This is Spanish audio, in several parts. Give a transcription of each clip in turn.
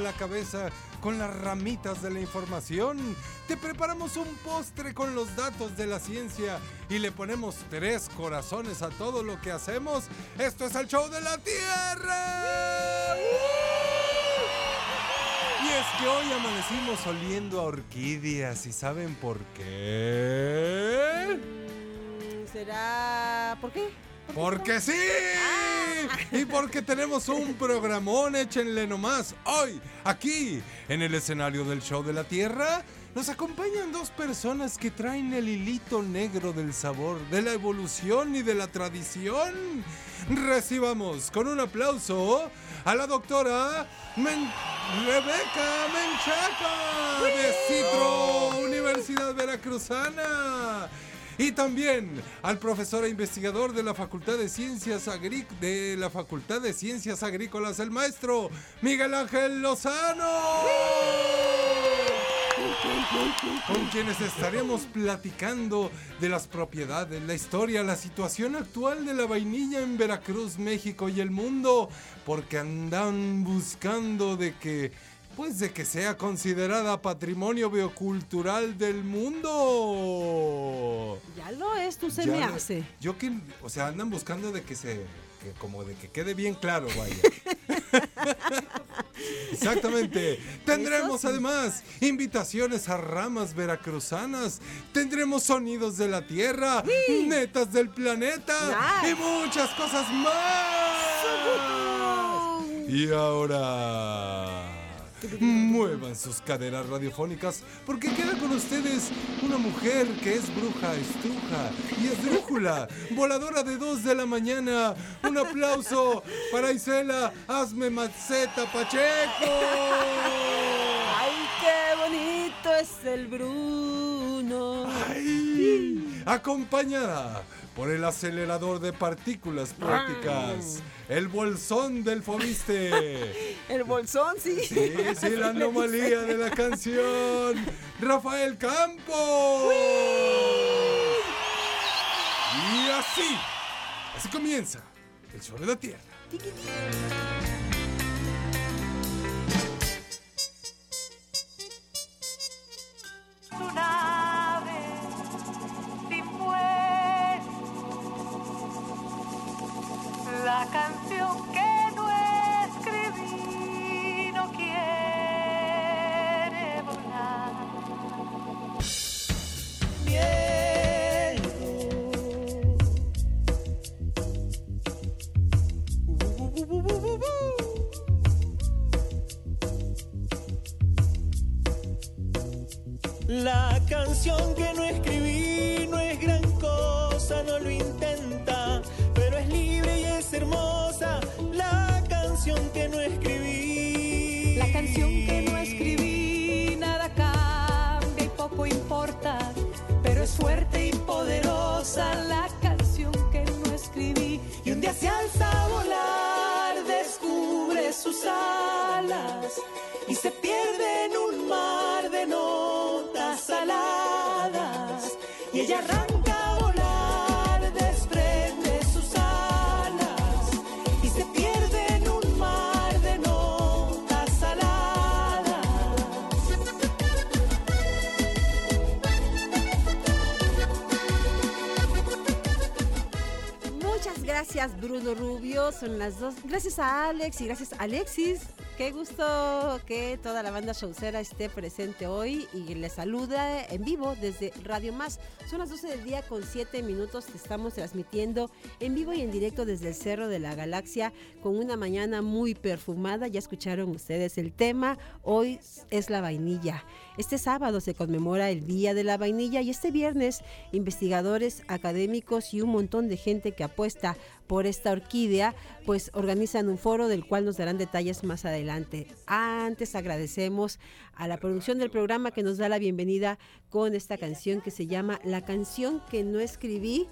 La cabeza con las ramitas de la información. Te preparamos un postre con los datos de la ciencia y le ponemos tres corazones a todo lo que hacemos. Esto es el show de la Tierra. Y es que hoy amanecimos oliendo a orquídeas y ¿saben por qué? Mm, ¿Será. ¿Por qué? ¿Por qué Porque sí. Y porque tenemos un programón, échenle nomás. Hoy, aquí, en el escenario del show de la Tierra, nos acompañan dos personas que traen el hilito negro del sabor, de la evolución y de la tradición. Recibamos con un aplauso a la doctora Men- Rebeca Menchaca de Citro, Universidad Veracruzana. Y también al profesor e investigador de la Facultad de Ciencias Agrícolas, el maestro Miguel Ángel Lozano. Con quienes estaremos platicando de las propiedades, la historia, la situación actual de la vainilla en Veracruz, México y el mundo, porque andan buscando de que pues de que sea considerada patrimonio biocultural del mundo. Ya lo es, tú se Ya me hace. Yo que, o sea, andan buscando de que se, que como de que quede bien claro, vaya. Exactamente. Tendremos sí. además invitaciones a ramas veracruzanas. Tendremos sonidos de la tierra, netas del planeta Nice. y muchas cosas más. Y ahora muevan sus caderas radiofónicas porque queda con ustedes una mujer que es bruja, estruja y esdrújula, voladora de dos de la mañana. Un aplauso para Isela Hazme Maceta Pacheco. ¡Ay, qué bonito es el Bruno! Ay, acompañada por el acelerador de partículas prácticas, el bolsón del Fobiste. El bolsón, sí. Sí, sí, la anomalía de la canción. Rafael Campos. Y así, así comienza el show de la tierra. Gracias. Bruno Rubio, son las dos. Gracias a Alex y gracias a Alexis. Qué gusto que toda la banda showcera esté presente hoy y les saluda en vivo desde Radio Más. Son las 12 del día con 7 minutos. Estamos transmitiendo en vivo y en directo desde el Cerro de la Galaxia con una mañana muy perfumada. Ya escucharon ustedes el tema. Hoy es la vainilla. Este sábado se conmemora el Día de la Vainilla y este viernes investigadores, académicos y un montón de gente que apuesta por esta orquídea, pues organizan un foro del cual nos darán detalles más adelante. Antes agradecemos a la producción del programa que nos da la bienvenida con esta canción que se llama La canción que no escribí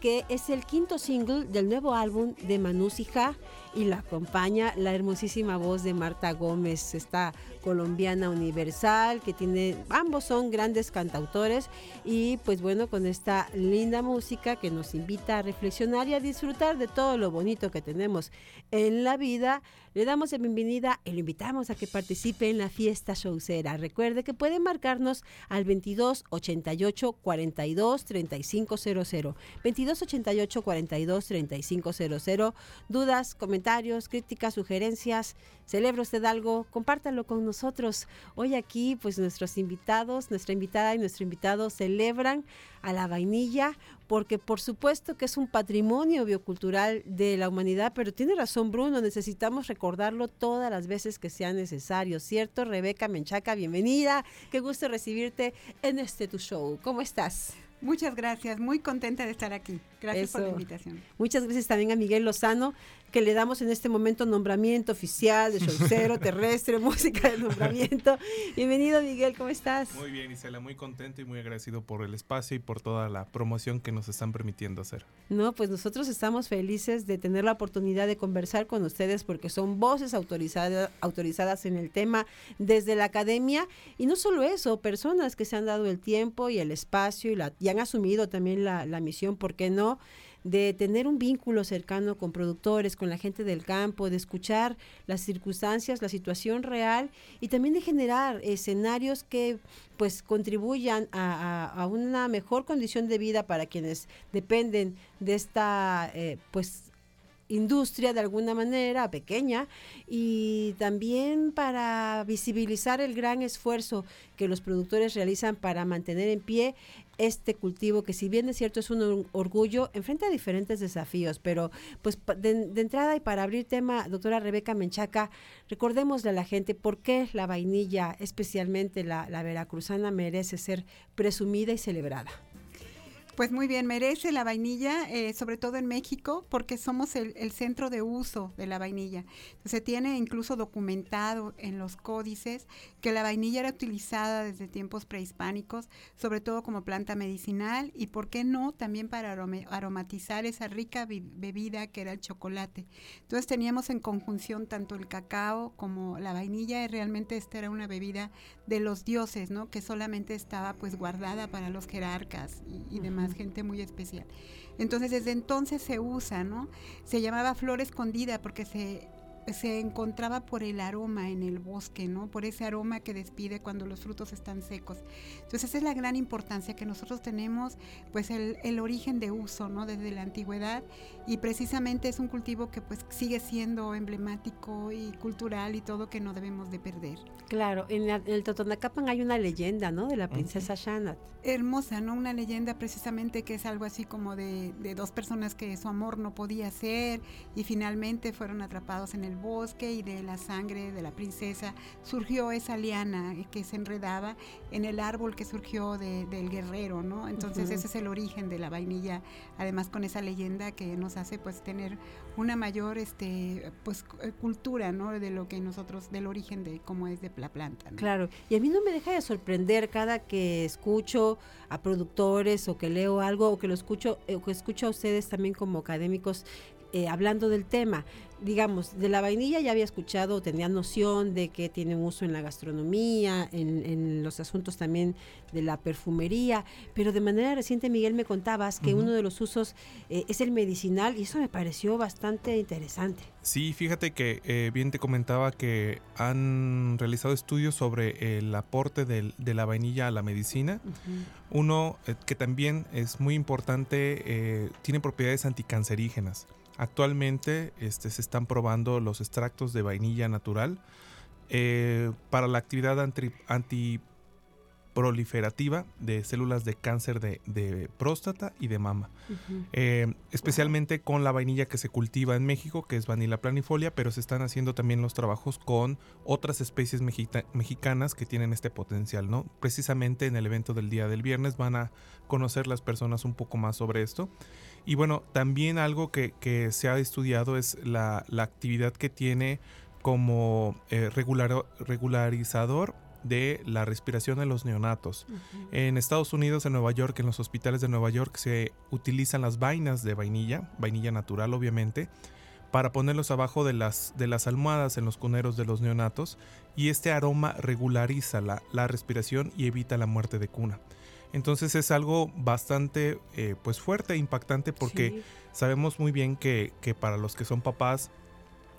que es el quinto single del nuevo álbum de Manúsija y la acompaña la hermosísima voz de Marta Gómez, esta colombiana universal que tiene, ambos son grandes cantautores y pues bueno, con esta linda música que nos invita a reflexionar y a disfrutar de todo lo bonito que tenemos en la vida, le damos la bienvenida y lo invitamos a que participe en la fiesta showcera. Recuerde que puede marcarnos al 22 88 42 3500. 22 88 42 3500. Dudas, comentarios, críticas, sugerencias. Celebra usted algo, compártalo con nosotros. Hoy aquí, pues nuestros invitados, nuestra invitada y nuestro invitado celebran a la vainilla, porque por supuesto que es un patrimonio biocultural de la humanidad, pero tiene razón Bruno, necesitamos recordarlo todas las veces que sea necesario, ¿cierto? Rebeca Menchaca, bienvenida, qué gusto recibirte en este tu show. ¿Cómo estás? Muchas gracias, muy contenta de estar aquí. Gracias por la invitación. Muchas gracias también a Miguel Lozano, que le damos en este momento nombramiento oficial de showcero terrestre, música de nombramiento. Bienvenido Miguel, ¿cómo estás? Muy bien Isela, muy contento y muy agradecido por el espacio y por toda la promoción que nos están permitiendo hacer. No, pues nosotros estamos felices de tener la oportunidad de conversar con ustedes porque son voces autorizadas, autorizadas en el tema desde la academia y no solo eso, personas que se han dado el tiempo y el espacio y, la, y han asumido también la, la misión, ¿por qué no? De tener un vínculo cercano con productores, con la gente del campo, de escuchar las circunstancias, la situación real y también de generar escenarios que pues contribuyan a, una mejor condición de vida para quienes dependen de esta eh, pues industria de alguna manera pequeña y también para visibilizar el gran esfuerzo que los productores realizan para mantener en pie este cultivo que si bien es cierto es un orgullo, enfrenta diferentes desafíos, pero pues de, entrada y para abrir tema, doctora Rebeca Menchaca, recordémosle a la gente por qué la vainilla, especialmente la, la veracruzana, merece ser presumida y celebrada. Pues muy bien, merece la vainilla, eh, sobre todo en México, porque somos el, el, centro de uso de la vainilla. Se tiene incluso documentado en los códices que la vainilla era utilizada desde tiempos prehispánicos, sobre todo como planta medicinal y, ¿por qué no?, también para aromatizar esa rica bebida que era el chocolate. Entonces teníamos en conjunción tanto el cacao como la vainilla y realmente esta era una bebida de los dioses, ¿no?, que solamente estaba pues guardada para los jerarcas y, y demás gente muy especial. Entonces desde entonces se usa, ¿no? Se llamaba flor escondida porque se se encontraba por el aroma en el bosque, ¿no? Por ese aroma que despide cuando los frutos están secos. Entonces esa es la gran importancia que nosotros tenemos, pues el, el, origen de uso, ¿no? Desde la antigüedad y precisamente es un cultivo que pues sigue siendo emblemático y cultural y todo que no debemos de perder. Claro, en, la, en el Totonacapan hay una leyenda, ¿no? De la princesa. Shanat. Hermosa, ¿no? Una leyenda precisamente que es algo así como de, de dos personas que su amor no podía ser y finalmente fueron atrapados en el bosque y de la sangre de la princesa surgió esa liana que se enredaba en el árbol que surgió de, del guerrero, ¿no? Entonces uh -huh. ese es el origen de la vainilla, además con esa leyenda que nos hace pues tener una mayor este pues cultura, ¿no? De lo que nosotros del origen de cómo es de la planta. ¿no? Claro, y a mí no me deja de sorprender cada que escucho a productores o que leo algo o que lo escucho o que escucho a ustedes también como académicos eh, hablando del tema digamos, de la vainilla ya había escuchado, tenía noción de que tiene un uso en la gastronomía, en, en, los asuntos también de la perfumería, pero de manera reciente, Miguel, me contabas que uh -huh. uno de los usos eh, es el medicinal y eso me pareció bastante interesante. Sí, fíjate que eh, bien te comentaba que han realizado estudios sobre el aporte del, de la vainilla a la medicina. Uh -huh. Uno eh, que también es muy importante, tiene propiedades anticancerígenas Actualmente este, se están probando los extractos de vainilla natural eh, para la actividad anti, antiproliferativa de células de cáncer de, de próstata y de mama. Eh, especialmente con la vainilla que se cultiva en México, que es Vanilla planifolia, pero se están haciendo también los trabajos con otras especies mexita- mexicanas que tienen este potencial, ¿no? Precisamente en el evento del día del viernes van a conocer las personas un poco más sobre esto. Y bueno, también algo que, que se ha estudiado es la, la actividad que tiene como eh, regular- regularizador de la respiración de los neonatos. En Estados Unidos, en Nueva York, en los hospitales de Nueva York se utilizan las vainas de vainilla, vainilla natural obviamente, para ponerlos abajo de las, de las almohadas en los cuneros de los neonatos y este aroma regulariza la, la respiración y evita la muerte de cuna. Entonces es algo bastante eh, pues fuerte e impactante porque Sí. sabemos muy bien que, que para los que son papás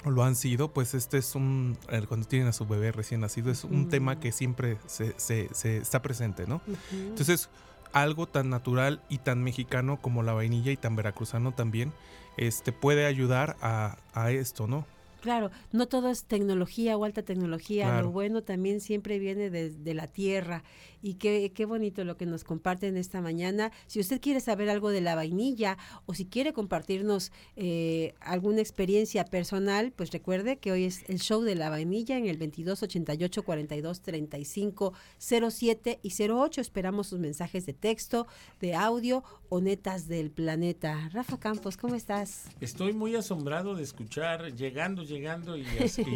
o lo han sido, pues este es un, eh, cuando tienen a su bebé recién nacido, es un tema que siempre se, se- se está presente, ¿no? Entonces, algo tan natural y tan mexicano como la vainilla y tan veracruzano también, este puede ayudar a, a esto, ¿no? Claro, no todo es tecnología o alta tecnología, Claro. lo bueno también siempre viene de, de la tierra y qué, qué bonito lo que nos comparten esta mañana. Si usted quiere saber algo de la vainilla o si quiere compartirnos eh, alguna experiencia personal, pues recuerde que hoy es el show de la vainilla en el 22 88 42 35 07 y 08. Esperamos sus mensajes de texto, de audio o netas del planeta. Rafa Campos, ¿cómo estás? Estoy muy asombrado de escuchar, llegando, llegando y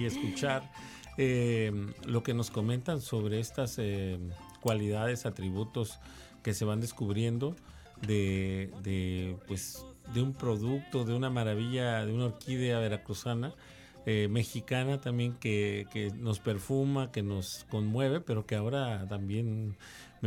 escuchar eh, lo que nos comentan sobre estas eh, cualidades, atributos que se van descubriendo de, de, pues, de un producto, de una maravilla, de una orquídea veracruzana. eh, mexicana también que, que nos perfuma, que nos conmueve, pero que ahora también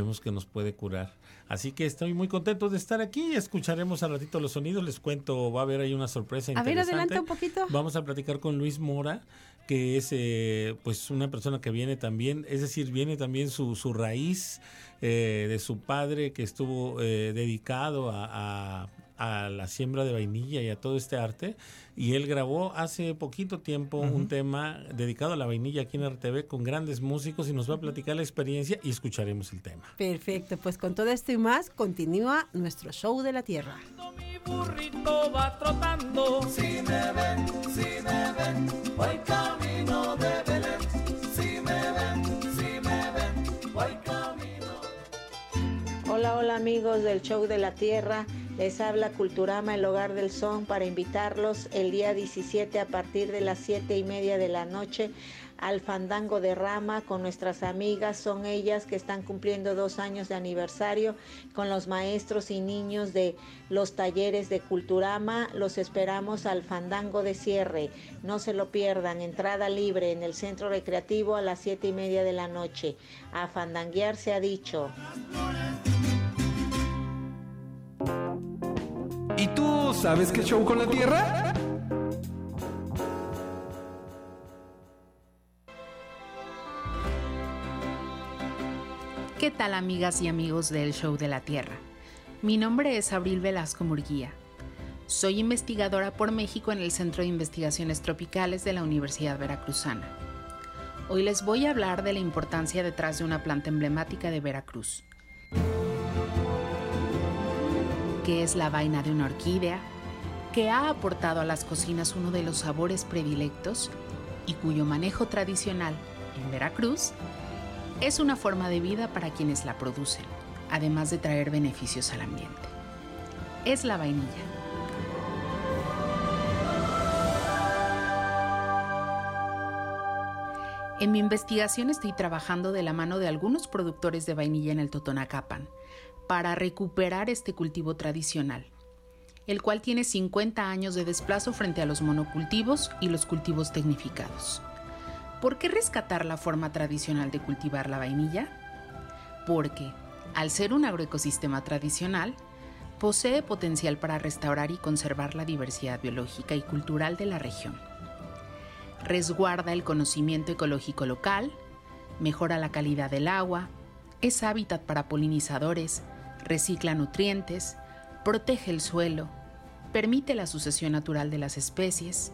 vemos que nos puede curar. Así que estoy muy contento de estar aquí. Escucharemos al ratito los sonidos. Les cuento, va a haber ahí una sorpresa A ver, interesante. adelanta un poquito. Vamos a platicar con Luis Mora, que es eh, pues una persona que viene también, es decir, viene también su, su raíz eh, de su padre que estuvo eh, dedicado a, a- a la siembra de vainilla y a todo este arte. Y él grabó hace poquito tiempo un tema dedicado a la vainilla aquí en RTV con grandes músicos y nos va a platicar la experiencia y escucharemos el tema. Perfecto, pues con todo esto y más continúa nuestro show de la Tierra. Mi burrito va trotando. Si me ven, si me ven, voy camino de Belén. Si me ven, si me ven, voy camino. Hola, hola amigos del Show de la Tierra. Les habla Culturama, el hogar del son, para invitarlos el día 17 a partir de las 7 y media de la noche al Fandango de Rama con nuestras amigas. Son ellas que están cumpliendo dos años de aniversario con los maestros y niños de los talleres de Culturama. Los esperamos al Fandango de cierre. No se lo pierdan. Entrada libre en el centro recreativo a las 7 y media de la noche. A fandanguear se ha dicho. ¿Y tú sabes qué show con la Tierra? ¿Qué tal amigas y amigos del Show de la Tierra? Mi nombre es Abril Velasco Murguía. Soy investigadora por México en el Centro de Investigaciones Tropicales de la Universidad Veracruzana. Hoy les voy a hablar de la importancia detrás de una planta emblemática de Veracruz, que es la vaina de una orquídea, que ha aportado a las cocinas uno de los sabores predilectos y cuyo manejo tradicional en Veracruz es una forma de vida para quienes la producen, además de traer beneficios al ambiente. Es la vainilla. En mi investigación estoy trabajando de la mano de algunos productores de vainilla en el Totonacapan para recuperar este cultivo tradicional, el cual tiene 50 años de desplazo frente a los monocultivos y los cultivos tecnificados. ¿Por qué rescatar la forma tradicional de cultivar la vainilla? Porque, al ser un agroecosistema tradicional, posee potencial para restaurar y conservar la diversidad biológica y cultural de la región. Resguarda el conocimiento ecológico local, mejora la calidad del agua, es hábitat para polinizadores, recicla nutrientes, protege el suelo, permite la sucesión natural de las especies,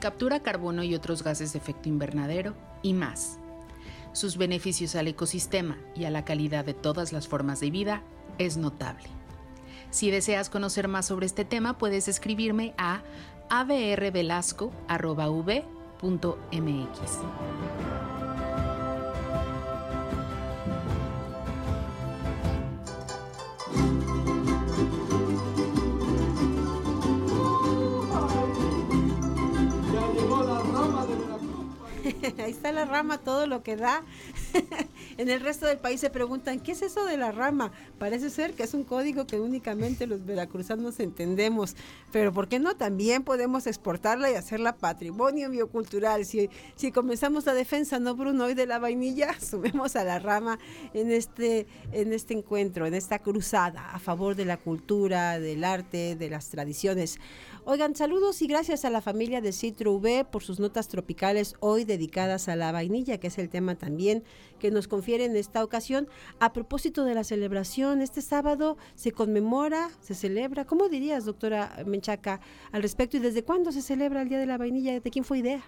captura carbono y otros gases de efecto invernadero y más. Sus beneficios al ecosistema y a la calidad de todas las formas de vida es notable. Si deseas conocer más sobre este tema, puedes escribirme a abrvelasco.v.mx. Ahí está la rama, todo lo que da. en el resto del país se preguntan, ¿qué es eso de la rama? Parece ser que es un código que únicamente los veracruzanos entendemos, pero ¿por qué no? También podemos exportarla y hacerla patrimonio biocultural. Si, si comenzamos la defensa, ¿no, Bruno? Hoy de la vainilla, sumemos a la rama en este, en este encuentro, en esta cruzada a favor de la cultura, del arte, de las tradiciones. Oigan, saludos y gracias a la familia de Citro V por sus notas tropicales hoy dedicadas a la vainilla, que es el tema también que nos confiere en esta ocasión. A propósito de la celebración, este sábado se conmemora, se celebra. ¿Cómo dirías, doctora Menchaca, al respecto y desde cuándo se celebra el Día de la Vainilla? ¿De quién fue idea?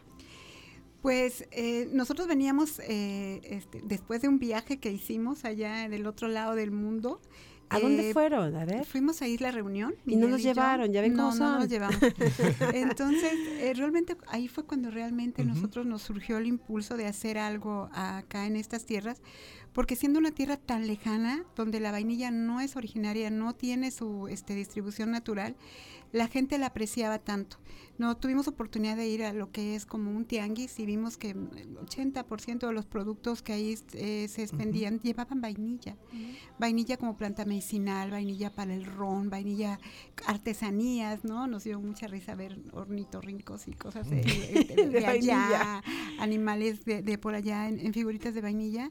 Pues eh, nosotros veníamos eh, este, después de un viaje que hicimos allá del otro lado del mundo. ¿A dónde Eh, fueron? A ver. Fuimos a Isla Reunión. Y no nos llevaron, ya ven no, cómo No son. nos llevamos. Entonces, eh, realmente ahí fue cuando realmente Ujú. nosotros nos surgió el impulso de hacer algo acá en estas tierras, porque siendo una tierra tan lejana, donde la vainilla no es originaria, no tiene su este, distribución natural, la gente la apreciaba tanto. No tuvimos oportunidad de ir a lo que es como un tianguis y vimos que el 80% de los productos que ahí eh, se expendían llevaban vainilla. Vainilla como planta medicinal, vainilla para el ron, vainilla artesanías, ¿no? Nos dio mucha risa ver ornitorrincos y cosas de, de- de De allá, animales de, de por allá en, en figuritas de vainilla.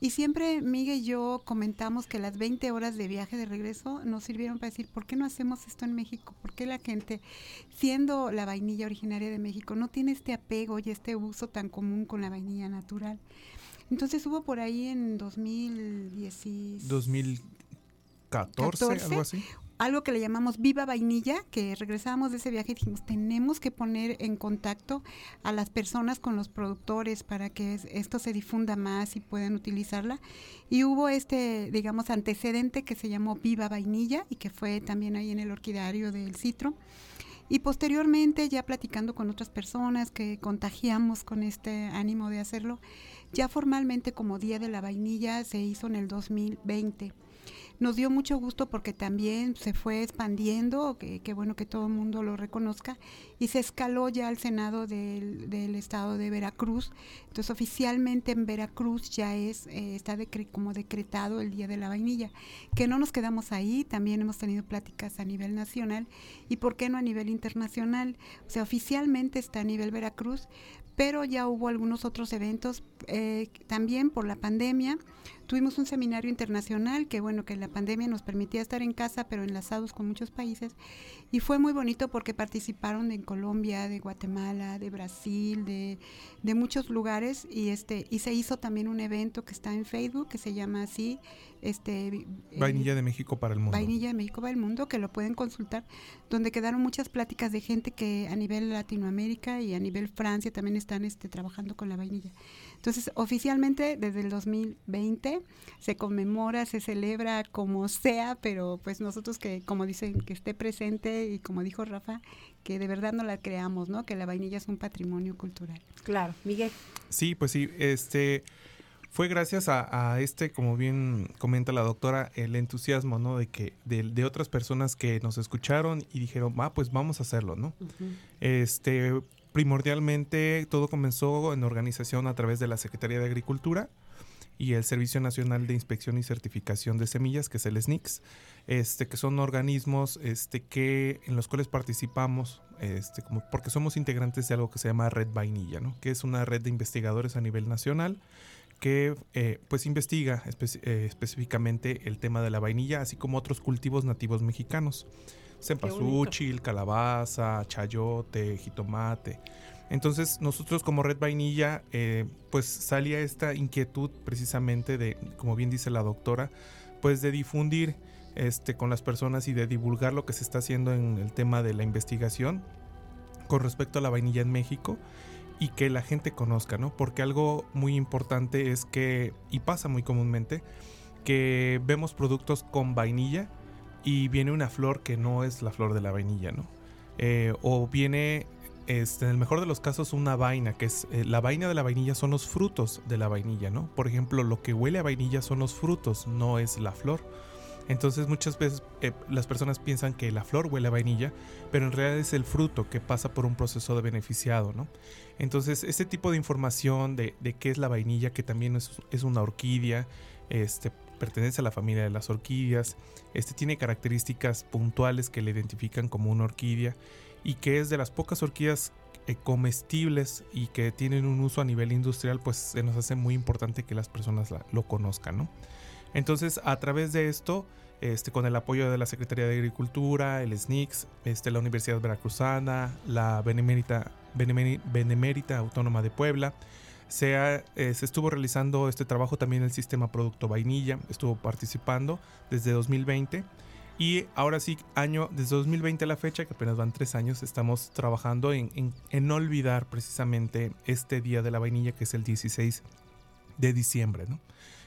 Y siempre Miguel y yo comentamos que las 20 horas de viaje de regreso nos sirvieron para decir, ¿por qué no hacemos esto en México? ¿Por qué la gente, siendo la vainilla originaria de México, no tiene este apego y este uso tan común con la vainilla natural? Entonces hubo por ahí en 2010, 2014, 14. algo así. Algo que le llamamos Viva Vainilla, que regresábamos de ese viaje y dijimos, tenemos que poner en contacto a las personas con los productores para que es- esto se difunda más y puedan utilizarla. Y hubo este, digamos, antecedente que se llamó Viva Vainilla y que fue también ahí en el orquidario del Citro. Y posteriormente, ya platicando con otras personas que contagiamos con este ánimo de hacerlo, ya formalmente como Día de la Vainilla se hizo en el 2020. Nos dio mucho gusto porque también se fue expandiendo, que, que bueno que todo el mundo lo reconozca, y se escaló ya al Senado del, del estado de Veracruz. Entonces oficialmente en Veracruz ya es, eh, está decre- como decretado el Día de la Vainilla. Que no nos quedamos ahí, también hemos tenido pláticas a nivel nacional y por qué no a nivel internacional. O sea, oficialmente está a nivel Veracruz, pero ya hubo algunos otros eventos eh, también por la pandemia. Tuvimos un seminario internacional que, bueno, que la pandemia nos permitía estar en casa, pero enlazados con muchos países. Y fue muy bonito porque participaron de Colombia, de Guatemala, de Brasil, de, de muchos lugares. Y, este, y se hizo también un evento que está en Facebook, que se llama así, este, eh, Vainilla de México para el mundo. Vainilla de México para el mundo, que lo pueden consultar, donde quedaron muchas pláticas de gente que a nivel Latinoamérica y a nivel Francia también están este, trabajando con la vainilla. Entonces, oficialmente desde el 2020 se conmemora, se celebra como sea, pero pues nosotros que, como dicen, que esté presente y como dijo Rafa, que de verdad no la creamos, ¿no? Que la vainilla es un patrimonio cultural. Claro, Miguel. Sí, pues sí, este fue gracias a, a este, como bien comenta la doctora, el entusiasmo, ¿no? De que de, de otras personas que nos escucharon y dijeron, ah, pues vamos a hacerlo, ¿no? Este, primordialmente todo comenzó en organización a través de la Secretaría de Agricultura y el Servicio Nacional de Inspección y Certificación de Semillas, que es el SNICS, este, que son organismos este, que, en los cuales participamos, este, como, porque somos integrantes de algo que se llama Red Vainilla, ¿no? que es una red de investigadores a nivel nacional que eh, pues investiga eh, específicamente el tema de la vainilla, así como otros cultivos nativos mexicanos. Cempasúchil, calabaza, chayote, jitomate. Entonces nosotros como Red Vainilla eh, pues salía esta inquietud precisamente de, como bien dice la doctora, pues de difundir este, con las personas y de divulgar lo que se está haciendo en el tema de la investigación con respecto a la vainilla en México y que la gente conozca, ¿no? Porque algo muy importante es que, y pasa muy comúnmente, que vemos productos con vainilla y viene una flor que no es la flor de la vainilla, ¿no? Eh, o viene, este, en el mejor de los casos, una vaina, que es eh, la vaina de la vainilla son los frutos de la vainilla, ¿no? Por ejemplo, lo que huele a vainilla son los frutos, no es la flor. Entonces muchas veces eh, las personas piensan que la flor huele a vainilla, pero en realidad es el fruto que pasa por un proceso de beneficiado, ¿no? Entonces este tipo de información de, de qué es la vainilla, que también es, es una orquídea, este, pertenece a la familia de las orquídeas, este tiene características puntuales que le identifican como una orquídea y que es de las pocas orquídeas eh, comestibles y que tienen un uso a nivel industrial, pues se nos hace muy importante que las personas lo conozcan, ¿no? Entonces, a través de esto, este, con el apoyo de la Secretaría de Agricultura, el SNICS, este, la Universidad Veracruzana, la Benemérita, Benemérita Autónoma de Puebla, eh, se estuvo realizando este trabajo también el sistema Producto Vainilla, estuvo participando desde 2020 y ahora sí, año, desde 2020 a la fecha, que apenas van tres años, estamos trabajando en, en- en olvidar precisamente este Día de la Vainilla, que es el 16 de diciembre.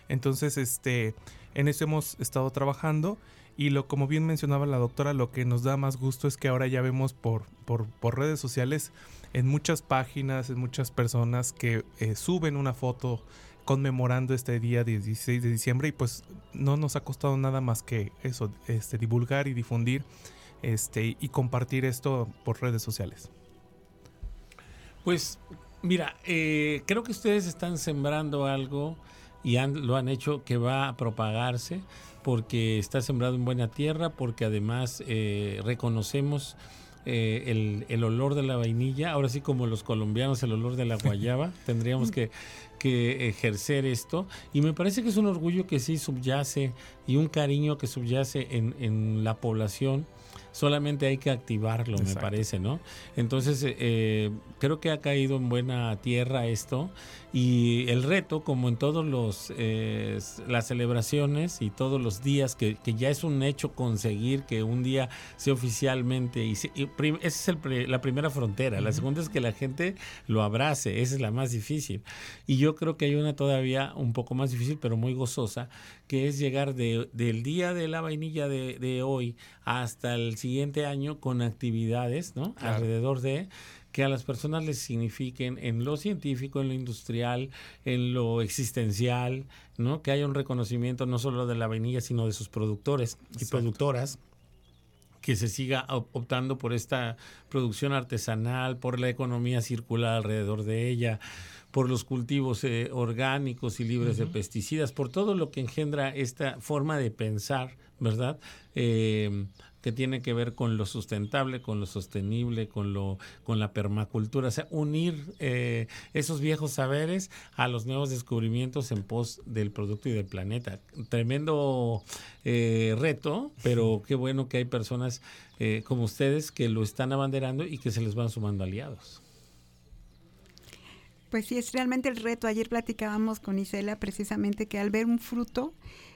Entonces, este, en eso hemos estado trabajando y lo, como bien mencionaba la doctora, lo que nos da más gusto es que ahora ya vemos por, por, por redes sociales, en muchas páginas, en muchas personas que eh, suben una foto conmemorando este día 16 de diciembre y pues no nos ha costado nada más que eso, este, divulgar y difundir este, y compartir esto por redes sociales. Pues mira, eh, creo que ustedes están sembrando algo y han- lo han hecho que va a propagarse porque está sembrado en buena tierra, porque además eh, reconocemos eh, el, el olor de la vainilla, ahora sí como los colombianos el olor de la guayaba, tendríamos que, que ejercer esto. Y me parece que es un orgullo que sí subyace y un cariño que subyace en, en la población. Solamente hay que activarlo, me parece, ¿no? Entonces, eh, creo que ha caído en buena tierra esto y el reto, como en todos los eh, las celebraciones y todos los días, que, que ya es un hecho conseguir que un día sea oficialmente, y, se- y prim- esa es el pre- la primera frontera, la segunda es que la gente lo abrace, esa es la más difícil. Y yo creo que hay una todavía un poco más difícil, pero muy gozosa, que es llegar de- del día de la vainilla de, de hoy hasta el siguiente año con actividades, ¿no? Claro. Alrededor de que a las personas les signifiquen en lo científico, en lo industrial, en lo existencial, ¿no? Que haya un reconocimiento no solo de la vainilla, sino de sus productores y Exacto. productoras que se siga op- optando por esta producción artesanal, por la economía circular alrededor de ella, por los cultivos eh, orgánicos y libres de pesticidas, por todo lo que engendra esta forma de pensar, ¿verdad? Eh, que tiene que ver con lo sustentable, con lo sostenible, con lo, con la permacultura, o sea, unir eh, esos viejos saberes a los nuevos descubrimientos en pos del producto y del planeta. Tremendo eh, reto, pero qué bueno que hay personas eh, como ustedes que lo están abanderando y que se les van sumando aliados. Pues sí, es realmente el reto. Ayer platicábamos con Isela precisamente que al ver un fruto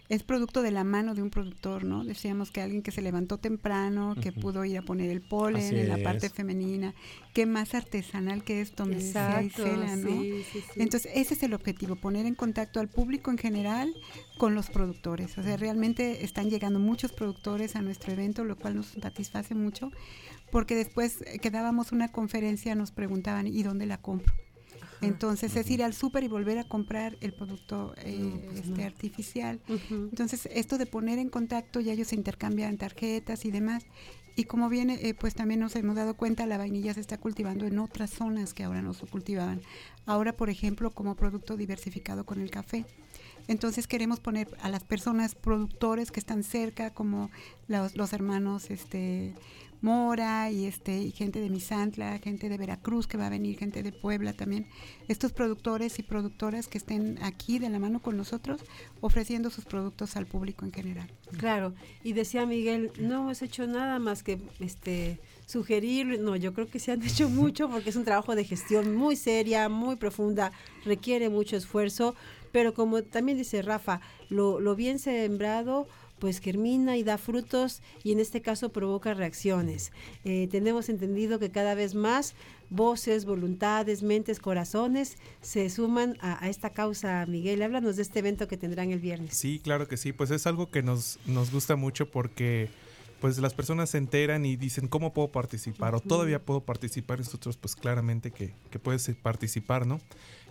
es producto de la mano de un productor, ¿no? Decíamos que alguien que se levantó temprano, que pudo ir a poner el polen Así en la parte femenina. Qué más artesanal que esto, me decía Isela, ¿no? sí, sí, sí. Entonces, ese es el objetivo, poner en contacto al público en general con los productores. O sea, realmente están llegando muchos productores a nuestro evento, lo cual nos satisface mucho, porque después eh, que dábamos una conferencia nos preguntaban, ¿y dónde la compro? Entonces es ir al súper y volver a comprar el producto eh, No, pues este no. artificial. Entonces esto de poner en contacto, ya ellos se intercambian tarjetas y demás. Y como viene, eh, pues también nos hemos dado cuenta, la vainilla se está cultivando en otras zonas que ahora no se cultivaban. Ahora, por ejemplo, como producto diversificado con el café. Entonces queremos poner a las personas productores que están cerca, como los, los hermanos este, Mora y este y gente de Misantla, gente de Veracruz que va a venir, gente de Puebla también. Estos productores y productoras que estén aquí de la mano con nosotros ofreciendo sus productos al público en general. Claro, y decía Miguel, no hemos hecho nada más que este sugerir, no, yo creo que se han hecho mucho porque es un trabajo de gestión muy seria, muy profunda, requiere mucho esfuerzo, pero como también dice Rafa, lo, lo bien sembrado pues germina y da frutos y en este caso provoca reacciones. Eh, tenemos entendido que cada vez más voces, voluntades, mentes, corazones se suman a, a, esta causa. Miguel, háblanos de este evento que tendrán el viernes. Sí, claro que sí, pues es algo que nos, nos gusta mucho porque pues las personas se enteran y dicen cómo puedo participar o todavía puedo participar nosotros pues claramente que, que puedes participar, ¿no?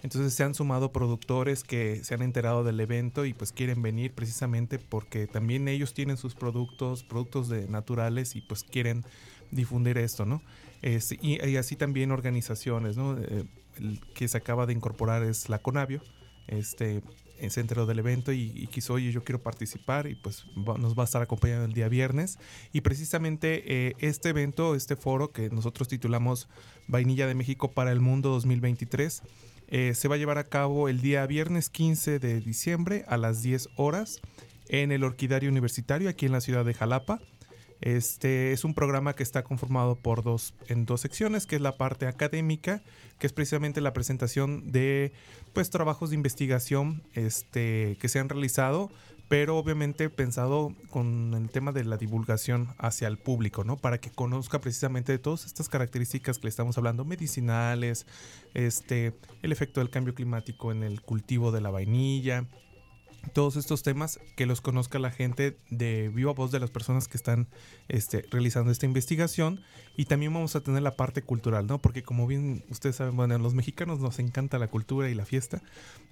Entonces se han sumado productores que se han enterado del evento y pues quieren venir precisamente porque también ellos tienen sus productos, productos de naturales y pues quieren difundir esto, ¿no? Y, y, así también organizaciones, ¿no? Eh, el que se acaba de incorporar es la Conavio, este se enteró del evento y, y, quiso, oye, yo quiero participar y pues va, nos va a estar acompañando el día viernes. Y precisamente eh, este evento, este foro que nosotros titulamos Vainilla de México para el Mundo 2023, eh, se va a llevar a cabo el día viernes 15 de diciembre a las 10 horas en el Orquidario Universitario aquí en la ciudad de Jalapa. Este es un programa que está conformado por dos, en dos secciones, que es la parte académica, que es precisamente la presentación de pues trabajos de investigación este, que se han realizado, pero obviamente pensado con el tema de la divulgación hacia el público, ¿no? Para que conozca precisamente de todas estas características que le estamos hablando, medicinales, este, el efecto del cambio climático en el cultivo de la vainilla, todos estos temas que los conozca la gente de viva voz de las personas que están este, realizando esta investigación y también vamos a tener la parte cultural, ¿no? Porque como bien ustedes saben, bueno, los mexicanos nos encanta la cultura y la fiesta,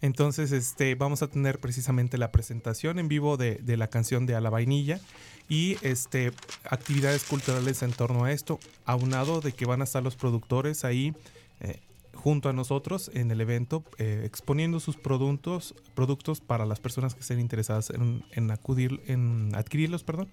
entonces este, vamos a tener precisamente la presentación en vivo de, de la canción de A la Vainilla y este, actividades culturales en torno a esto, aunado de que van a estar los productores ahí eh, junto a nosotros en el evento eh, exponiendo sus productos productos para las personas que estén interesadas en, en, acudir en adquirirlos perdón.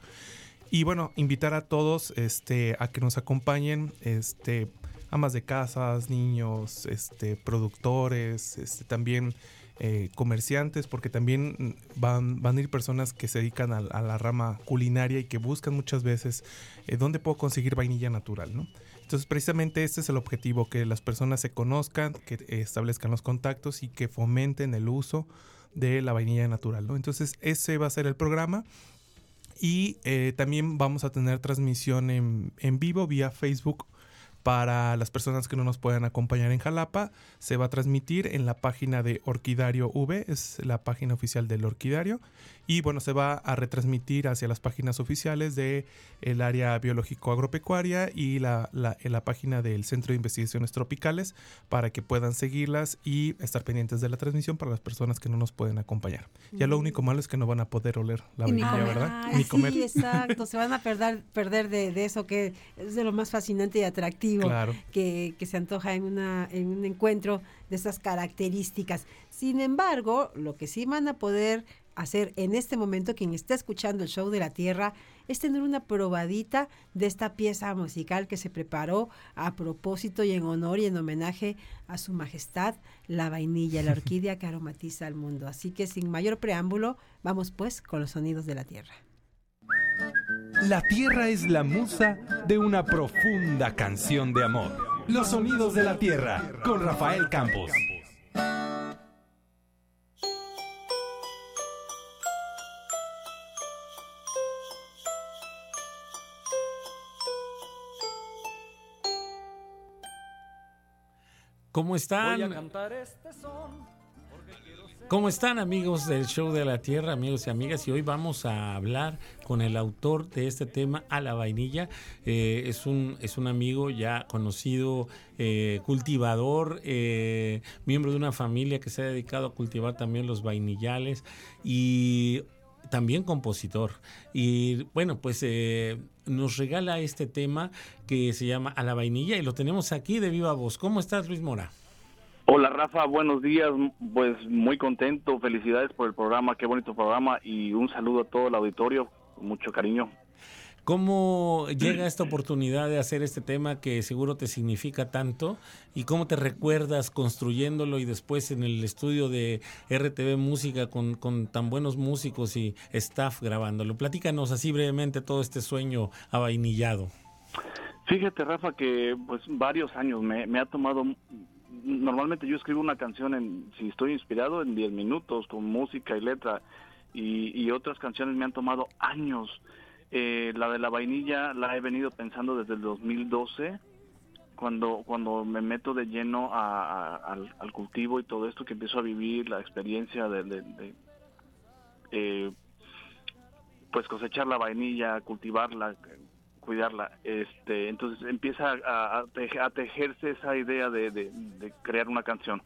Y bueno invitar a todos este a que nos acompañen este amas de casas niños este productores este también eh, comerciantes porque también van, van a ir personas que se dedican a, la rama culinaria y que buscan muchas veces eh, dónde puedo conseguir vainilla natural no entonces, precisamente este es el objetivo, que las personas se conozcan, que establezcan los contactos y que fomenten el uso de la vainilla natural, ¿no? Entonces, ese va a ser el programa. Y eh, también vamos a tener transmisión en, en vivo vía Facebook para las personas que no nos puedan acompañar en Jalapa, se va a transmitir en la página de Orquidario V, es la página oficial del Orquidario, y bueno, se va a retransmitir hacia las páginas oficiales de el área biológico agropecuaria y la, la, la, página del Centro de Investigaciones Tropicales para que puedan seguirlas y estar pendientes de la transmisión para las personas que no nos pueden acompañar. Mm. Ya lo único malo es que no van a poder oler la vainilla, ¿verdad? Ni comer. Sí, exacto, se van a perder, perder de, de, eso que es de lo más fascinante y atractivo claro. que, que, se antoja en, una, en un encuentro de esas características. Sin embargo, lo que sí van a poder hacer en este momento quien está escuchando el show de la Tierra es tener una probadita de esta pieza musical que se preparó a propósito y en honor y en homenaje a su majestad, la vainilla, la orquídea que aromatiza al mundo. Así que sin mayor preámbulo, vamos pues con los sonidos de la Tierra. La Tierra es la musa de una profunda canción de amor. Los sonidos de la Tierra con Rafael Campos. ¿Cómo están? Este ¿Cómo están amigos del Show de la Tierra, amigos y amigas? Y hoy vamos a hablar con el autor de este tema, A la Vainilla. Eh, es, un, es un amigo ya conocido, eh, cultivador, eh, miembro de una familia que se ha dedicado a cultivar también los vainillales y también compositor. Y bueno, pues nos regala este tema que se llama A la vainilla y lo tenemos aquí de viva voz. ¿Cómo estás, Luis Mora? Hola Rafa, buenos días, pues muy contento, felicidades por el programa, qué bonito programa y un saludo a todo el auditorio, mucho cariño. ¿Cómo llega esta oportunidad de hacer este tema que seguro te significa tanto? ¿Y cómo te recuerdas construyéndolo y después en el estudio de RTV Música con, con tan buenos músicos y staff grabándolo? Platícanos así brevemente todo este sueño avainillado. Fíjate, Rafa, que pues varios años me, me ha tomado normalmente yo escribo una canción en, si estoy inspirado, en 10 minutos, con música y letra. y, otras canciones me han tomado años. Eh, la de la vainilla la he venido pensando desde el 2012, cuando, cuando me meto de lleno a- al, cultivo y todo esto, que empiezo a vivir la experiencia de, de- de, eh, pues cosechar la vainilla, cultivarla, cuidarla. Este, entonces empieza a, a teje- a tejerse esa idea de, crear una canción.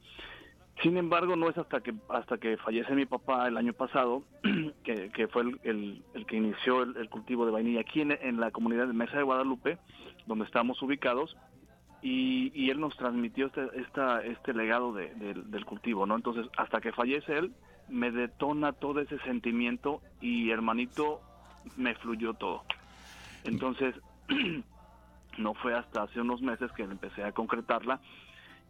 Sin embargo, no es hasta que hasta que fallece mi papá el año pasado, que, fue el, que inició el, cultivo de vainilla aquí en, la comunidad de Mesa de Guadalupe, donde estamos ubicados, y, él nos transmitió este, esta, este legado de- del- del cultivo, ¿no? Entonces, hasta que fallece él, me detona todo ese sentimiento y hermanito, me fluyó todo. Entonces, no fue hasta hace unos meses que empecé a concretarla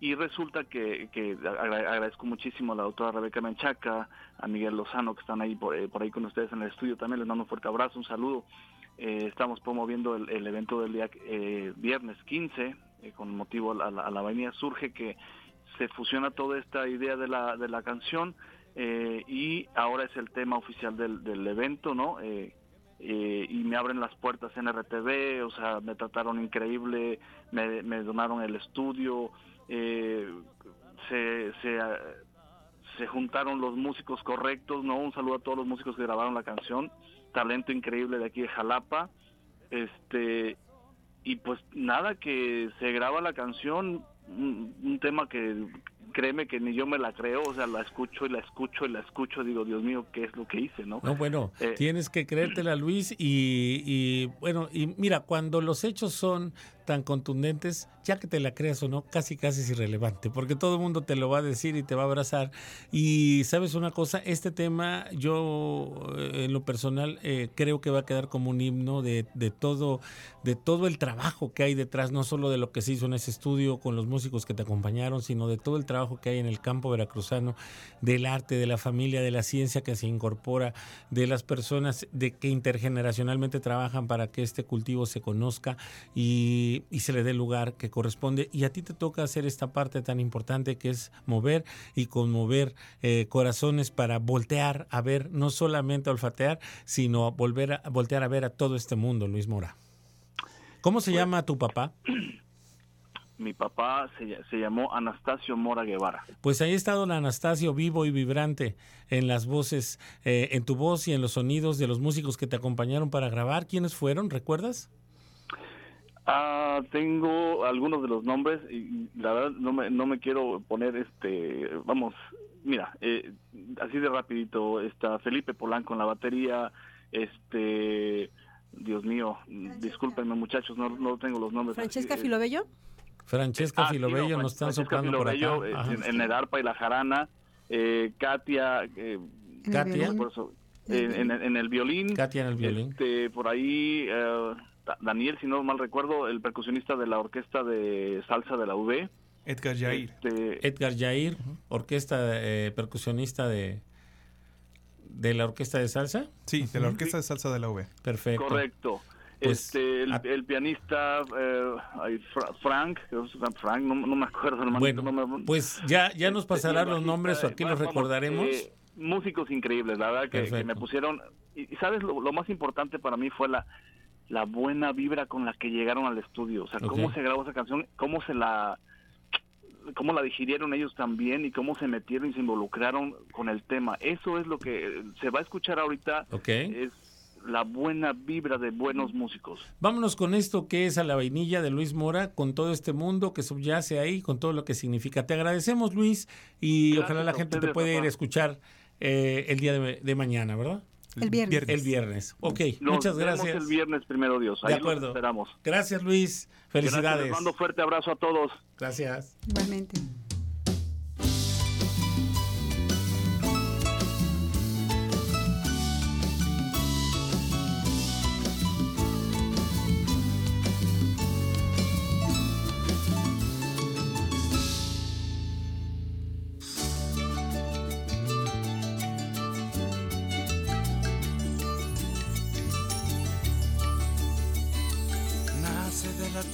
y resulta que, que agra- agradezco muchísimo a la doctora Rebeca Menchaca, a Miguel Lozano que están ahí por, eh, por ahí con ustedes en el estudio también, les mando un fuerte abrazo, un saludo. Eh, estamos promoviendo el, evento del día eh, viernes 15 eh, con motivo a la, a la avenida Surge que se fusiona toda esta idea de la, de la canción eh, y ahora es el tema oficial del, del evento, ¿no? Eh, y me abren las puertas en RTV, o sea, me trataron increíble, me, me donaron el estudio, eh, se, se, ah, se juntaron los músicos correctos, ¿no? Un saludo a todos los músicos que grabaron la canción, talento increíble de aquí de Jalapa, este, y pues nada, que se graba la canción, un, un tema que créeme que ni yo me la creo, o sea, la escucho y la escucho y la escucho, digo, Dios mío, ¿qué es lo que hice, no? No, bueno, Eh, tienes que creértela, Luis, y, y, bueno, y mira, cuando los hechos son tan contundentes, ya que te la creas o no, casi casi es irrelevante, porque todo el mundo te lo va a decir y te va a abrazar. Y sabes una cosa, este tema yo eh, en lo personal eh, creo que va a quedar como un himno de, de todo, de todo el trabajo que hay detrás, no solo de lo que se hizo en ese estudio con los músicos que te acompañaron, sino de todo el trabajo que hay en el campo veracruzano, del arte, de la familia, de la ciencia que se incorpora, de las personas de que intergeneracionalmente trabajan para que este cultivo se conozca y, y se le dé el lugar que corresponde. Y a ti te toca hacer esta parte tan importante que es mover y conmover eh, corazones para voltear a ver, no solamente a olfatear, sino volver a voltear a ver a todo este mundo, Luis Mora. ¿Cómo se llama tu papá? Mi papá se, se llamó Anastasio Mora Guevara. Pues ahí está don Anastasio vivo y vibrante en las voces, eh, en tu voz y en los sonidos de los músicos que te acompañaron para grabar. ¿Quiénes fueron? ¿Recuerdas? Ah, tengo algunos de los nombres y la verdad no me, no me quiero poner este, vamos, mira, eh, así de rapidito, está Felipe Polanco en la batería, este, Dios mío, discúlpenme muchachos, no, no tengo los nombres. Francesca así, eh, Filobello. Francesca Ah, sí, Filobello no, nos están Francesca soplando por acá. eh, Ajá. en, en el arpa y la jarana, eh, Katia, eh, Katia. por eso, eh, en, en el violín, Katia en el violín. este, por ahí eh, Da- Daniel, si no mal recuerdo, el percusionista de la orquesta de salsa de la UV. Edgar Jair. Este, Edgar Jair, orquesta eh, percusionista de, de la orquesta de salsa. Sí, de la Orquesta de Salsa de la UV. Perfecto. correcto. Pues, este, el, a- el pianista eh, Frank, Frank, no, no me acuerdo, hermanito, Bueno, no me- pues ya, ya nos pasarán el los nombres o aquí eh, los recordaremos. eh, músicos increíbles, la verdad que, me pusieron. Y, sabes, lo, lo más importante para mí fue la, la buena vibra con la que llegaron al estudio. O sea, cómo se grabó esa canción, cómo se la cómo la digirieron ellos también y cómo se metieron y se involucraron con el tema. Eso es lo que se va a escuchar ahorita. Ok. Es la buena vibra de buenos músicos. Vámonos con esto que es a la vainilla de Luis Mora, con todo este mundo que subyace ahí, con todo lo que significa. Te agradecemos, Luis, y Gracias ojalá la gente te pueda ir a escuchar eh, el día de, de mañana, ¿verdad? El viernes. El viernes. Ok, Nos muchas vemos gracias. el viernes, primero Dios. De los acuerdo. esperamos. Gracias, Luis. Gracias, Felicidades. les mando fuerte abrazo a todos. Gracias. Igualmente.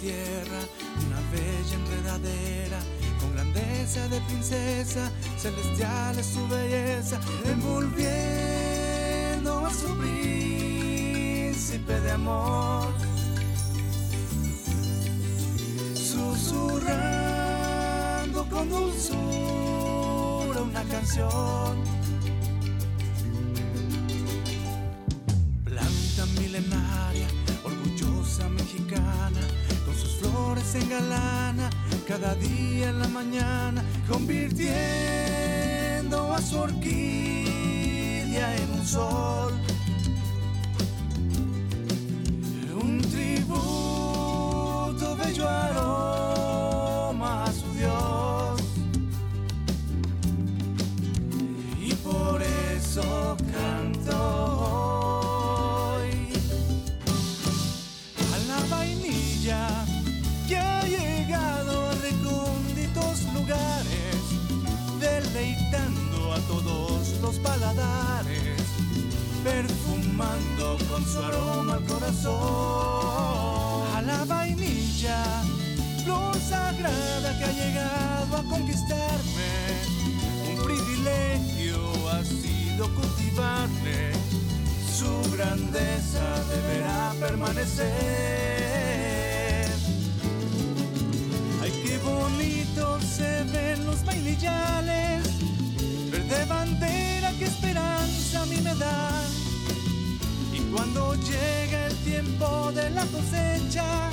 Una bella enredadera, con grandeza de princesa, celestial es su belleza, envolviendo a su príncipe de amor. Susurrando con dulzura una canción. Día en la mañana, convirtiendo a su orquídea en un sol. Ha llegado a conquistarme, un privilegio ha sido cultivarle. Su grandeza deberá permanecer. Ay, qué bonito se ven los vainillales, verde bandera, qué esperanza a mí me da. Y cuando llega el tiempo de la cosecha,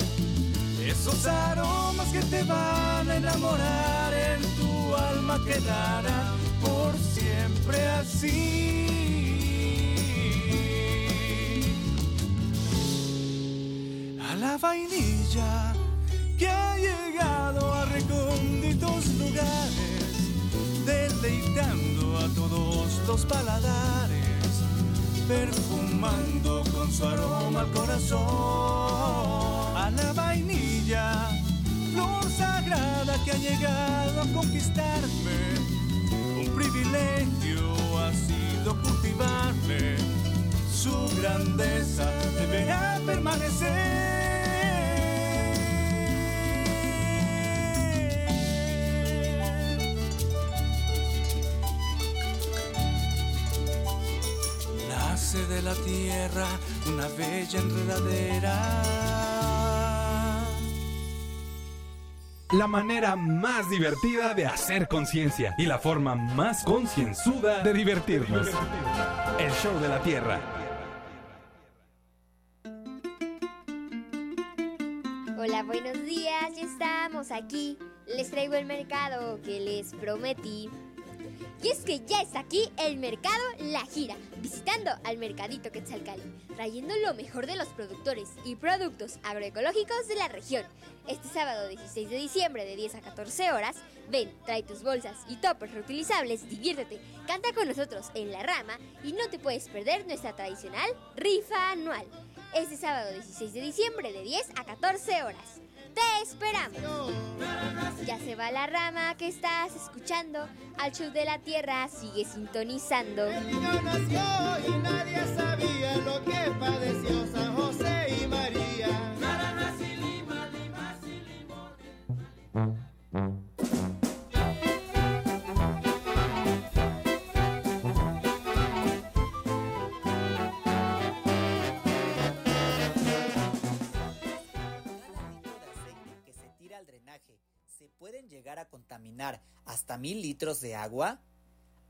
esos aromas que te van a enamorar en tu alma quedarán por siempre así. A la vainilla que ha llegado a recónditos lugares, deleitando a todos los paladares, perfumando con su aroma el corazón. A la vainilla, flor sagrada que ha llegado a conquistarme, un privilegio ha sido cultivarme, su grandeza deberá permanecer. Nace de la tierra una bella enredadera. La manera más divertida de hacer conciencia y la forma más concienzuda de divertirnos. El show de la Tierra. Hola, buenos días, ya estamos aquí. Les traigo el mercado que les prometí. Y es que ya está aquí el mercado La Gira, visitando al mercadito Quetzalcali, trayendo lo mejor de los productores y productos agroecológicos de la región. Este sábado 16 de diciembre de 10 a 14 horas, ven, trae tus bolsas y toppers reutilizables, diviértete, canta con nosotros en la rama y no te puedes perder nuestra tradicional rifa anual. Este sábado 16 de diciembre de 10 a 14 horas. ¡Te esperamos! Ya se va la rama que estás escuchando. Al show de la tierra sigue sintonizando. nació y nadie sabía lo que padeció llegar a contaminar hasta mil litros de agua?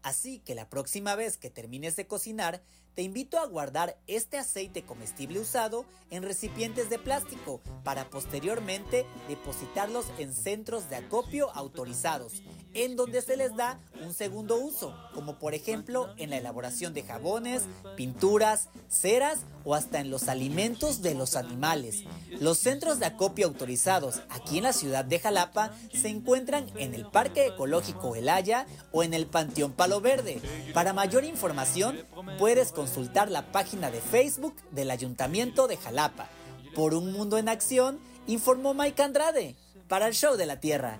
Así que la próxima vez que termines de cocinar, te invito a guardar este aceite comestible usado en recipientes de plástico para posteriormente depositarlos en centros de acopio autorizados, en donde se les da un segundo uso, como por ejemplo en la elaboración de jabones, pinturas, ceras o hasta en los alimentos de los animales. Los centros de acopio autorizados aquí en la ciudad de Jalapa se encuentran en el Parque Ecológico El Haya o en el Panteón Palo Verde. Para mayor información puedes consultar la página de Facebook del Ayuntamiento de Jalapa. Por un mundo en acción, informó Mike Andrade para el Show de la Tierra.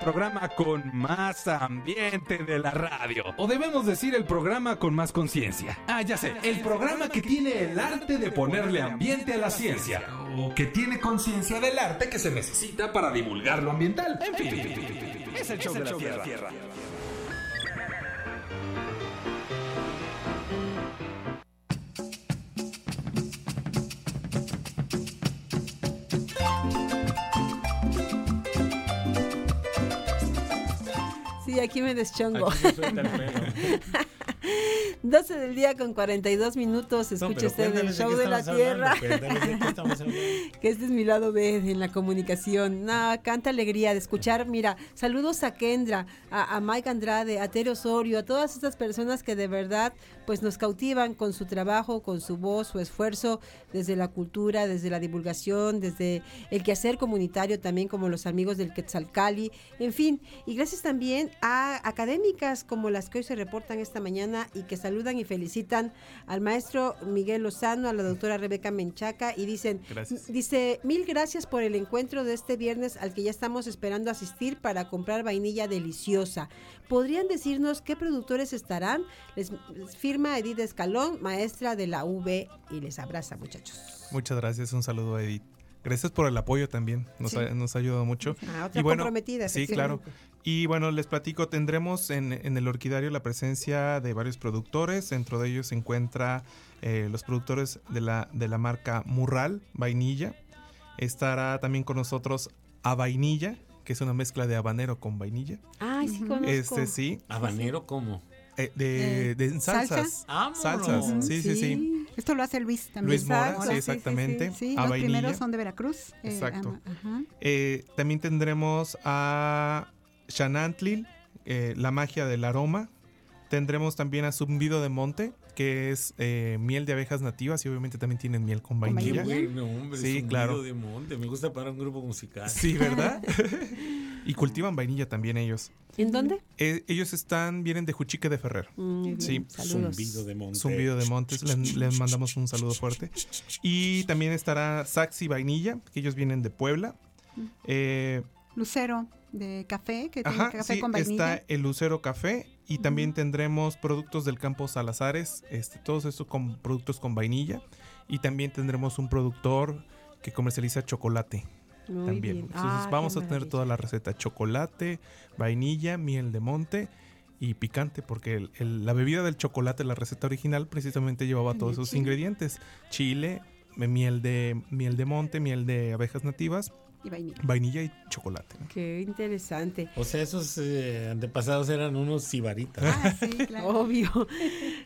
Programa con más ambiente de la radio. O debemos decir el programa con más conciencia. Ah, ya sé. El programa que tiene el arte de ponerle ambiente a la ciencia. o que tiene conciencia del arte que se necesita para divulgar lo ambiental. En fin, es el show, de, la tierra. Sí, aquí me deschongo. Aquí se suelta el pelo. 12 del día con 42 minutos. Escucha pero usted el de show de la tierra. hablando, de que este es mi lado B en la comunicación. No, canta alegría de escuchar. Mira, saludos a Kendra, a, a Mike Andrade, a Tere Osorio, a todas estas personas que de verdad pues nos cautivan con su trabajo, con su voz, su esfuerzo desde la cultura, desde la divulgación, desde el quehacer comunitario también como los amigos del Quetzalcali, en fin, y gracias también a académicas como las que hoy se reportan esta mañana y que saludan y felicitan al maestro Miguel Lozano, a la doctora Rebeca Menchaca y dicen, Gracias. dice, mil gracias por el encuentro de este viernes al que ya estamos esperando asistir para comprar vainilla deliciosa. ¿Podrían decirnos qué productores estarán? Les, firma Edith Escalón, maestra de la UB y les abraza muchachos. Muchas gracias, un saludo a Edith. Gracias por el apoyo también, nos, Sí. ha, nos ha ayudado mucho. Ah, otra comprometida, Sí, claro. Y bueno, les platico, tendremos en, en el orquidario la presencia de varios productores, dentro de ellos se encuentra eh, los productores de la, de la marca Murral, vainilla. Estará también con nosotros a vainilla, que es una mezcla de habanero con vainilla. Ay, sí conozco. Este sí. ¿Habanero cómo? Eh, de, Eh, de salsas. ¿salsa? Salsas, Vámonos. sí, sí, sí. Esto lo hace Luis también. Luis Mora, Exacto, sí, exactamente. Sí, A los vainilla. primeros son de Veracruz. eh, Exacto. Eh, también tendremos a Shanantlil, eh, la magia del aroma. Tendremos también a Zumbido de Monte, que es eh, miel de abejas nativas y obviamente también tienen miel con Qué vainilla. bueno, hombre, Sí, zumbido claro. de monte. Me gusta para un grupo musical. Sí, ¿verdad? y cultivan vainilla también ellos. ¿En dónde? Eh, ellos están, vienen de Juchique de Ferrer. Sí. saludos. Zumbido de monte. Zumbido de Montes, les, les mandamos un saludo fuerte. Y también estará Saxi Vainilla, que ellos vienen de Puebla. Eh, Lucero de café, que tiene Ajá, café sí, con vainilla. está el Lucero Café y también tendremos productos del campo Salazares, este, todos estos con productos con vainilla y también tendremos un productor que comercializa chocolate Muy también. bien. Entonces Ah, vamos a tener maravilla. toda la receta, chocolate, vainilla, miel de monte y picante, porque el- el- la bebida del chocolate, la receta original, precisamente llevaba todos esos chile. ingredientes, chile, miel de, miel de monte, miel de abejas nativas, Y vainilla. vainilla y chocolate. Qué interesante. O sea, esos eh, antepasados eran unos sibaritas. Ah, sí, claro. Obvio.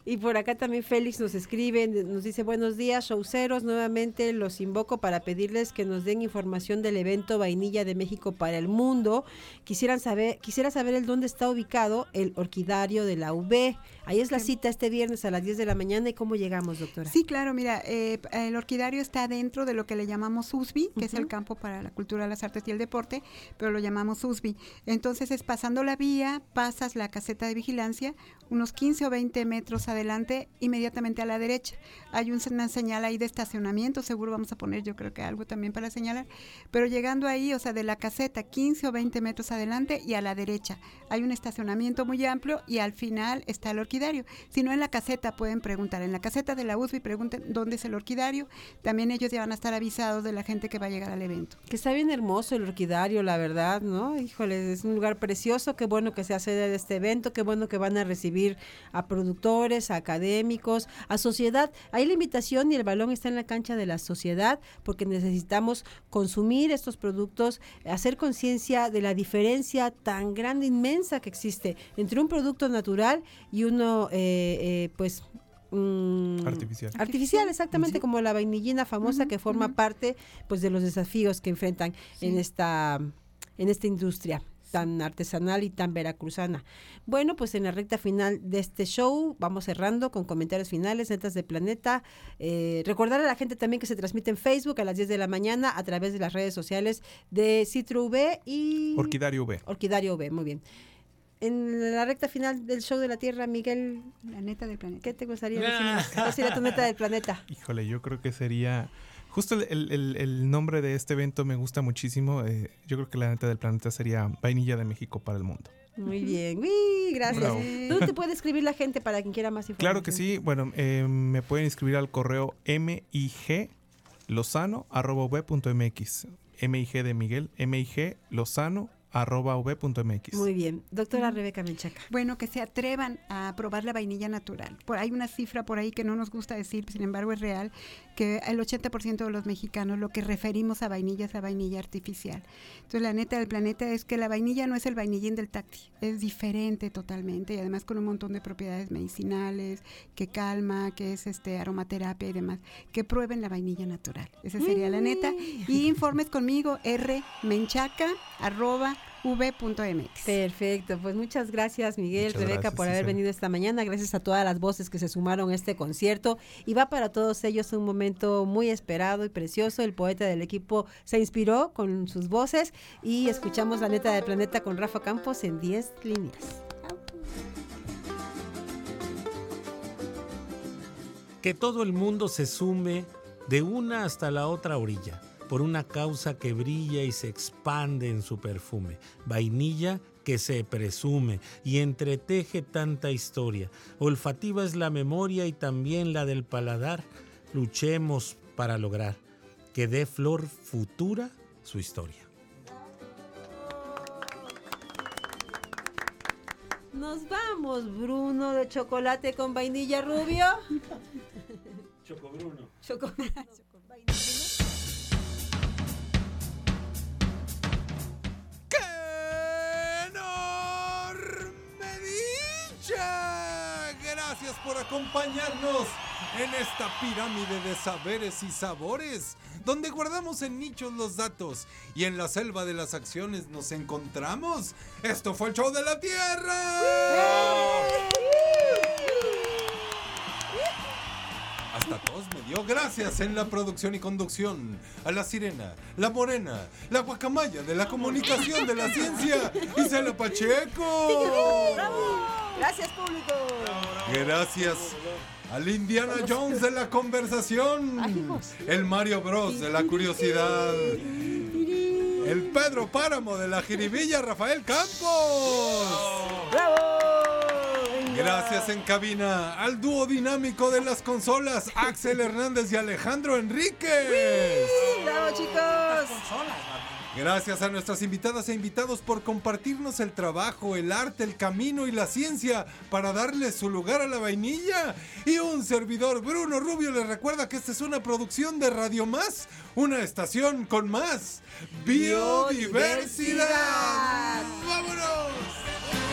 Y por acá también Félix nos escribe, nos dice buenos días, showceros, nuevamente los invoco para pedirles que nos den información del evento Vainilla de México para el Mundo. Quisieran saber, quisiera saber el dónde está ubicado el orquidario de la UB. Ahí es la cita este viernes a las 10 de la mañana y cómo llegamos, doctora. Sí, claro, mira, eh, el orquidario está dentro de lo que le llamamos USB, que es el campo para la cultura, las artes y el deporte, pero lo llamamos USB. Entonces es pasando la vía, pasas la caseta de vigilancia, unos 15 o 20 metros adelante, inmediatamente a la derecha. Hay un- una señal ahí de estacionamiento, seguro vamos a poner yo creo que algo también para señalar, pero llegando ahí, o sea, de la caseta, 15 o 20 metros adelante y a la derecha. Hay un estacionamiento muy amplio y al final está el orquidario. Si no en la caseta pueden preguntar, en la caseta de la USB pregunten dónde es el orquidario. También ellos ya van a estar avisados de la gente que va a llegar al evento. Que está bien hermoso el orquidario, la verdad, ¿no? Híjole, es un lugar precioso, qué bueno que se hace de este evento, qué bueno que van a recibir a productores, a académicos, a sociedad. Ahí la invitación y el balón está en la cancha de la sociedad, porque necesitamos consumir estos productos, hacer conciencia de la diferencia tan grande, inmensa que existe entre un producto natural y uno, eh, eh, pues... mm, Artificial. Artificial, exactamente, como la vainillina famosa que forma parte pues de los desafíos que enfrentan en esta en esta industria tan artesanal y tan veracruzana. Bueno, pues en la recta final de este show vamos cerrando con comentarios finales, netas de planeta. Eh, recordar a la gente también que se transmite en Facebook a las 10 de la mañana a través de las redes sociales de Citru V y Orquidario V. Orquidario V, muy bien. En la recta final del show de la Tierra, Miguel, La neta del planeta. ¿qué te gustaría decirnos? ¿Cuál sería tu neta del planeta? Híjole, yo creo que sería. Justo el, el- el- el nombre de este evento me gusta muchísimo. eh, yo creo que la neta del planeta sería Vainilla de México para el mundo. Muy bien, Uy, gracias. Bravo. ¿Dónde te puede escribir la gente para quien quiera más información? Claro que sí. Bueno, eh, me pueden escribir al correo mig. MIG de Miguel, MIG Lozano arroba v.mx. Muy bien. Doctora Rebeca Menchaca. Bueno, que se atrevan a probar la vainilla natural. Por, hay una cifra por ahí que no nos gusta decir, sin embargo es real, que el 80% de los mexicanos lo que referimos a vainilla es a vainilla artificial. Entonces la neta del planeta es que la vainilla no es el vainillín del tacti, es diferente totalmente y además con un montón de propiedades medicinales, que calma, que es este aromaterapia y demás. Que prueben la vainilla natural. Esa sería la neta. Y informes conmigo, r menchaca arroba v.mx. Perfecto, pues muchas gracias Miguel, Muchas Rebeca gracias, por haber venido esta mañana, gracias a todas las voces que se sumaron a este concierto. Y va para todos ellos un momento muy esperado y precioso, el poeta del equipo se inspiró con sus voces y escuchamos la neta del planeta con Rafa Campos en 10 líneas. Que todo el mundo se sume de una hasta la otra orilla, por una causa que brilla y se expande en su perfume, vainilla que se presume y entreteje tanta historia. Olfativa es la memoria y también la del paladar. Luchemos para lograr que dé flor futura su historia. Nos vamos, Bruno de chocolate con vainilla rubio. Choco Bruno. ¡Qué Por acompañarnos en esta pirámide de saberes y sabores, donde guardamos en nichos los datos y en la selva de las acciones nos encontramos. Esto fue el show de la Tierra. Hasta todos me dio gracias en la producción y conducción a la sirena, la morena, la guacamaya de la comunicación de la ciencia, Isela Pacheco. Gracias, público. Gracias al Indiana Jones de la conversación, el Mario Bros de la curiosidad, el Pedro Páramo de la jiribilla, Rafael Campos. Gracias en cabina al dúo dinámico de las consolas, Axel Hernández y Alejandro Enríquez. ¡Bravo, chicos! Gracias a nuestras invitadas e invitados por compartirnos el trabajo, el arte, el camino y la ciencia para darle su lugar a la vainilla. Y un servidor, Bruno Rubio, les recuerda que esta es una producción de Radio Más, una estación con más biodiversidad. Biodiversidad. ¡Vámonos!